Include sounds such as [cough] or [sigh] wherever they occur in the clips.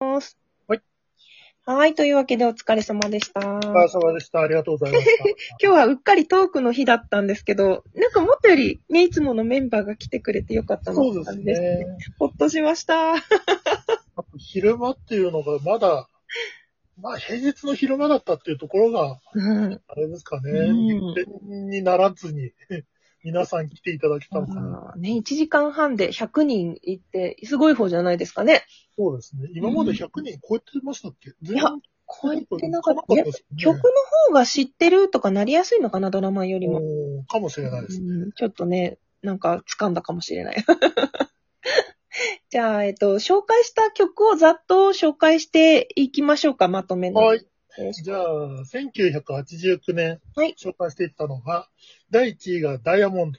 ます。はい。はい。というわけでお疲れ様でした。お疲今れ様でした。ありがとうございました。[laughs] 日はうっかりトークの日だったんですけど、なんかもっとよりね、いつものメンバーが来てくれてよかったなって感じです。ね。ほっとしました。[laughs] 昼間っていうのがまだ、まあ平日の昼間だったっていうところが、うん。あれですかね。うんにならずに、皆さん来ていただけたのかな。あーね、1時間半で100人行って、すごい方じゃないですかね。そうですね。今まで100人超えてましたっけ、全いや超えてなかった。いやですね曲の方が知ってるとかなりやすいのかな、ドラマよりも。うんかもしれないですね。うんちょっとね、なんか掴んだかもしれない。[laughs] じゃあ、えっと、紹介した曲をざっと紹介していきましょうか、まとめの。はい。じゃあ、1989年、はい紹介していったのが、第1位がダイヤモンド、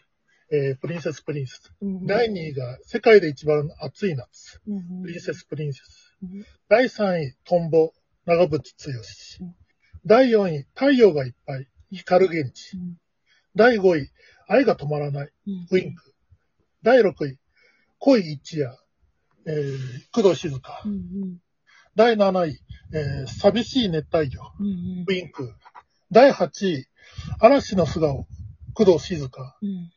えープリンセスプリンセス。うん第2位が世界で一番暑い夏、うんプリンセスプリンセスうん。第3位、トンボ、長渕剛うん。第4位、太陽がいっぱい、光源氏。うん第5位、愛が止まらない、うんウィンク。第6位、恋一夜、えー、工藤静香う。ん第7位、えー、寂しい熱帯魚、うんうんウィンク。第8位、嵐の素顔、工藤静香。うん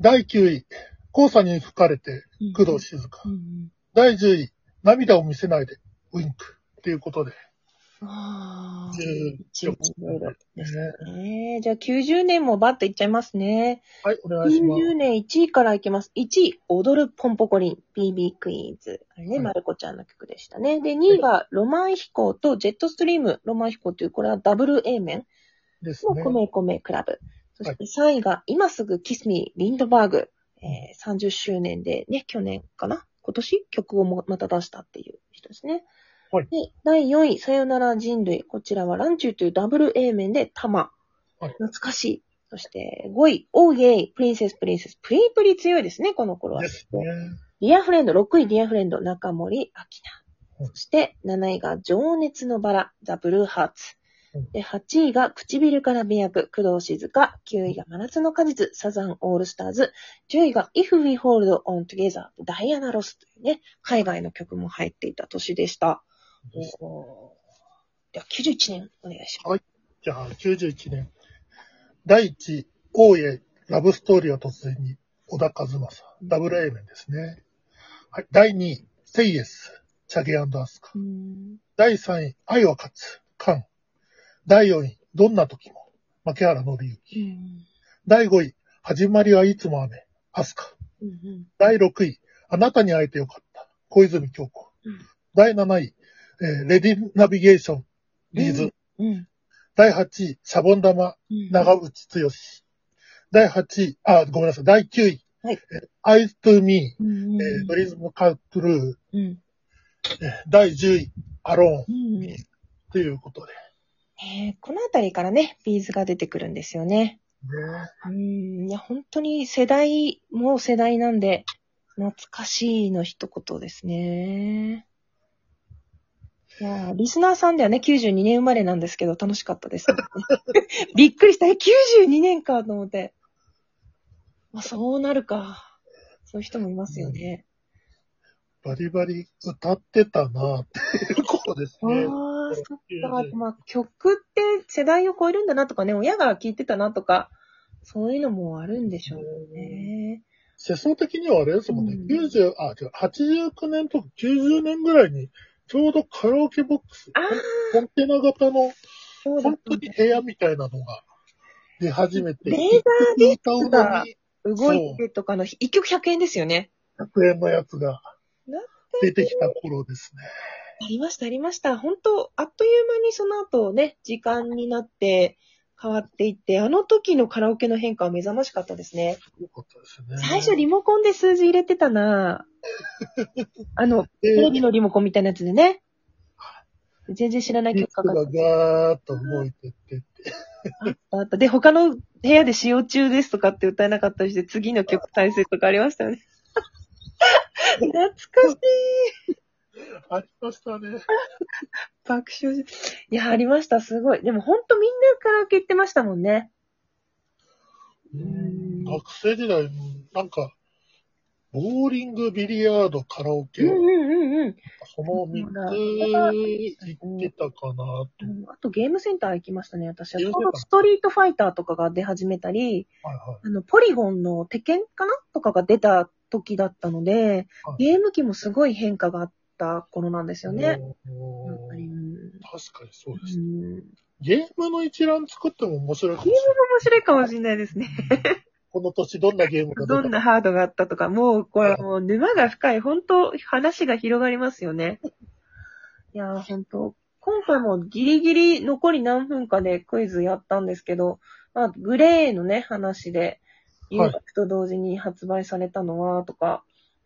第9位、黄砂に吹かれて、工藤静香。うん第10位、涙を見せないで、ウィンク。っていうことで。ああ、10一番いろいろですねね。じゃあ90年もバッといっちゃいますね。はい、お願いします。90年1位からいきます。1位、踊るポンポコリン、BB クイーンズ。あれね、はいマルコちゃんの曲でしたね。で、2位が、ロマン飛行とジェットストリーム、ロマン飛行という、これはダブル A 面のですね。コメコメクラブ。そして3位が、今すぐキスミー、リンドバーグ。えー、30周年でね、去年かな？今年？曲をもまた出したっていう人ですね。はいで、第4位、さよなら人類。こちらはらんちうというダブル A 面でたま。はい懐かしい。そして5位、 Oh Yeah、プリンセスプリンセス。プリプリ強いですね、この頃は。ですね。 Dear Friend、6位 Dear Friend、中森明菜。うんそして、7位が情熱の薔薇、ザ・ブルーハーツうん。で、8位が唇から美薬、工藤静香。9位が真夏の果実、サザンオールスターズ。10位が If We Hold On Together、ダイアナ・ロスというね、海外の曲も入っていた年でした。では、91年お願いします。じゃあ、91年。第1位、大家、ラブストーリーは突然に、小田和正。ダブル A 面ですね。はい。第2位、セイエス、チャゲアスカ。うん第3位、愛は勝つ、カン。第4位、どんな時も、牧原紀之。第5位、始まりはいつも雨、アスカ。うんうん第6位、あなたに会えてよかった、小泉京子。うん第7位、えーレディナビゲーション、リーズ。うん第8位、シャボン玉、うん長渕剛。第8位、あ、ごめんなさい。第9位、はいえー Eyes to Me、うんえードリズムカトゥルー。うんえー第10位、アローン。うんということで。えーこのあたりからね、ビーズが出てくるんですよね。ねうん、いや、本当に世代、もう世代なんで、懐かしいの一言ですね。いやーリスナーさんではね、92年生まれなんですけど、楽しかったです、ね。[laughs] びっくりした。え、92年かと思って。まあ、そうなるか。そういう人もいますよね。バリバリ歌ってたなって [laughs] いうことですあね。あ、そっか。まあ、曲って世代を超えるんだなとかね、親が聴いてたなとか、そういうのもあるんでしょうね。世相的にはあれですもんね。うん90、あ、違う、89年とか90年ぐらいに、ちょうどカラオケボックス、コンテナ型の、本当に部屋みたいなのが出始めて、レーザーディが動いてとかの、一曲100円ですよね。100円のやつが出てきた頃ですね。ありました、ありました。本当あっという間にその後ね、時間になって変わっていって、あの時のカラオケの変化は目覚ましかったですね。よかったですね。最初リモコンで数字入れてたな [laughs] あの、テレビのリモコンみたいなやつでね。全然知らない曲かかっがガーッと動いてってって。たあった。で、他の部屋で使用中ですとかって歌えなかったりして、次の曲再生とかありましたよね。[laughs] 懐かしい。ありましたね。爆笑し、いや、ありました、すごい。でもほんとみんなカラオケ行ってましたもんね。うん学生時代、なんか、ボーリング、ビリヤード、カラオケ、うんうんうんうん。その3つ行ってたかなと。うんあとゲームセンター行きましたね、私は。ストリートファイターとかが出始めたり、はいはい。あの、ポリゴンの鉄拳かなとかが出た時だったので、はいゲーム機もすごい変化があった頃なんですよね。確かにそううです。んゲームの一覧作っても面白いかもしれ面白いかもしれないですね。ない。この年どんなゲームがどんなハードがあったとか、もう、これもう沼が深い、本当話が広がりますよね。いやー、本当今回もギリギリ残り何分かでクイズやったんですけど、まあ、グレーのね、話で、誘はい惑と同時に発売されたのは、とか、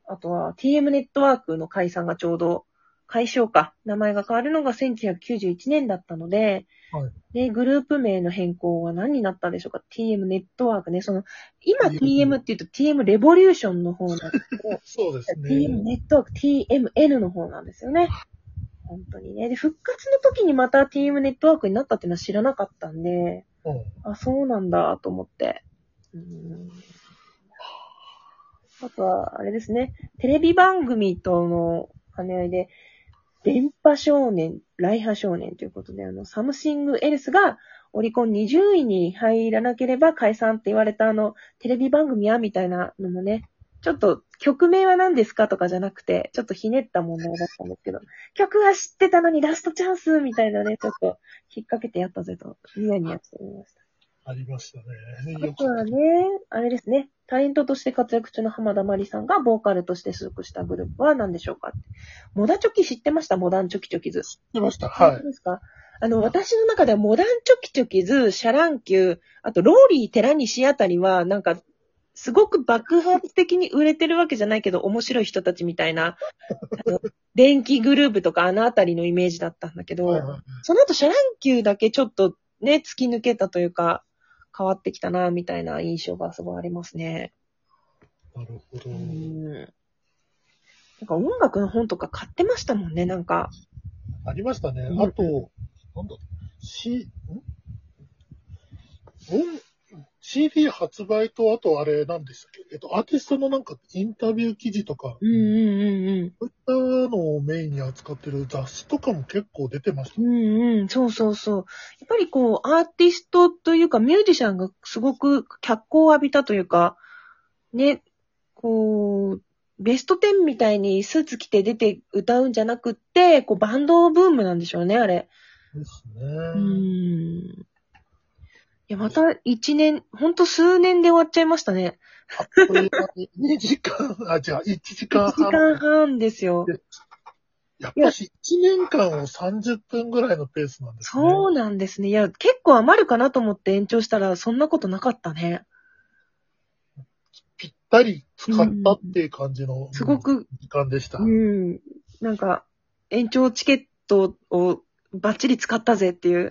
あとは TM ネットワークの解散がちょうど、解消か、名前が変わるのが1991年だったので、はいで、グループ名の変更は何になったでしょうか ?TM ネットワークね。その、今 TM って言うと TM レボリューションの方なんですけど、そうです TM ね。ネットワーク TMN の方なんですよね。[laughs] 本当にね。で、復活の時にまた TM ネットワークになったっていうのは知らなかったんで、うん。あ、そうなんだと思って。うんあとは、あれですね。テレビ番組との兼ね合いで、電波少年、来波少年ということで、あの、サムシングエルスがオリコン20位に入らなければ解散って言われたあの、テレビ番組やみたいなのもね、ちょっと曲名は何ですかとかじゃなくて、ちょっとひねった問題だったんですけど、曲は知ってたのにラストチャンスみたいなね、ちょっと引っ掛けてやったぜと、ニヤニヤしておりました。ありましたね。あとはね、あれですね、タレントとして活躍中の濱田マリさんがボーカルとして所属したグループは何でしょうかモダチョキ知ってました？モダンチョキチョキズ。出ました。はい。ですか？あの、私の中ではモダンチョキチョキズ、シャ乱Q、あとローリー・テラニシあたりは、なんか、すごく爆発的に売れてるわけじゃないけど、面白い人たちみたいな、[laughs] あの電気グルーヴとかあのあたりのイメージだったんだけど、はいはいその後シャ乱Q だけちょっとね、突き抜けたというか、変わってきたな、みたいな印象がすごいありますね。なるほどう。ん。なんか音楽の本とか買ってましたもんね、なんか。ありましたね。うんあと、なんだ、C、ん？音 CD 発売と、あとあれ、何でしたっけ？えっと、アーティストのなんかインタビュー記事とか、うんうんうんそういったのをメインに扱ってる雑誌とかも結構出てましたうん。うんうん、そうそうそう。やっぱりこう、アーティストというか、ミュージシャンがすごく脚光を浴びたというか、ね、こう、ベスト10みたいにスーツ着て出て歌うんじゃなくって、こう、バンドブームなんでしょうね、あれ。ですうね。ん。いや、また一年、ほんと数年で終わっちゃいましたね。あっという間に2時間、あ、じゃあ1時間1時半。間半ですよ。やっぱし1年間を30分ぐらいのペースなんですね。そうなんですね。いや、結構余るかなと思って延長したら、そんなことなかったね。ぴったり使ったっていう感じのすごく、時間でした。うん。なんか、延長チケットをバッチリ使ったぜっていう。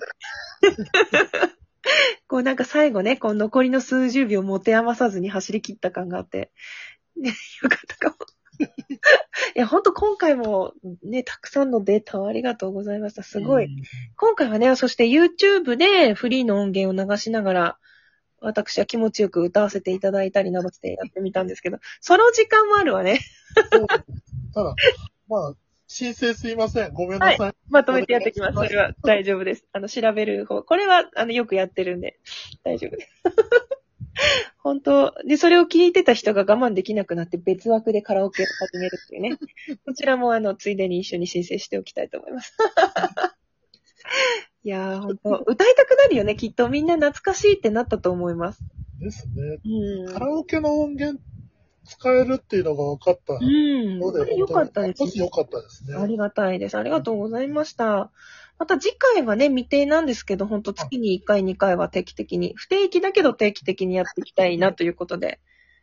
こうなんか最後ね、こう残りの数十秒持て余さずに走り切った感があって、ね、[laughs] よかったかも。[laughs] いや、ほんと今回もね、たくさんのデータをありがとうございました。すごい。うん。今回はね、そして YouTube でフリーの音源を流しながら、私は気持ちよく歌わせていただいたりなどしてやってみたんですけど、その時間もあるわね。そうただ、まあ、申請すいません。ごめんなさい。まとめてやってきますそれは大丈夫です。あの、調べる方。これは、あの、よくやってるんで、大丈夫です。[laughs] 本当で、それを聞いてた人が我慢できなくなって別枠でカラオケを始めるっていうね。[laughs] こちらも、あの、ついでに一緒に申請しておきたいと思います。[laughs] いやー、本当歌いたくなるよね。きっとみんな懐かしいってなったと思います。ですね。うん。カラオケの音源使えるっていうのが分かったうん。ので、よかったです本当に良かったですね。ありがたいです。ありがとうございました。また次回はね、未定なんですけど、ほんと月に1回、2回は定期的に、不定期だけど定期的にやっていきたいなということで、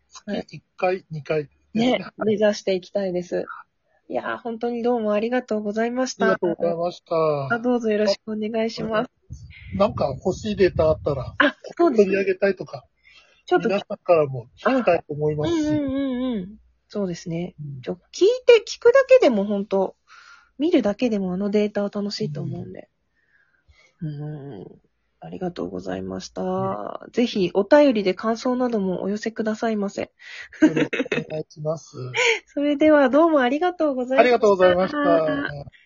月1回、2回ね、目指していきたいです。いやー、本当にどうもありがとうございました。ありがとうございました。あどうぞよろしくお願いします。なんか欲しいデータあったら、あ、そうですね。取り上げたいとか、ちょっと、皆さんからも聞きたいと思いますし。うんうんうんうん。そうですね。うんちょ聞いて、聞くだけでも本当見るだけでもあのデータは楽しいと思うんで。うん。ありがとうございました。ぜひ、お便りで感想などもお寄せくださいませ。よろしくお願いします。[laughs] それでは、どうもありがとうございました。ありがとうございました。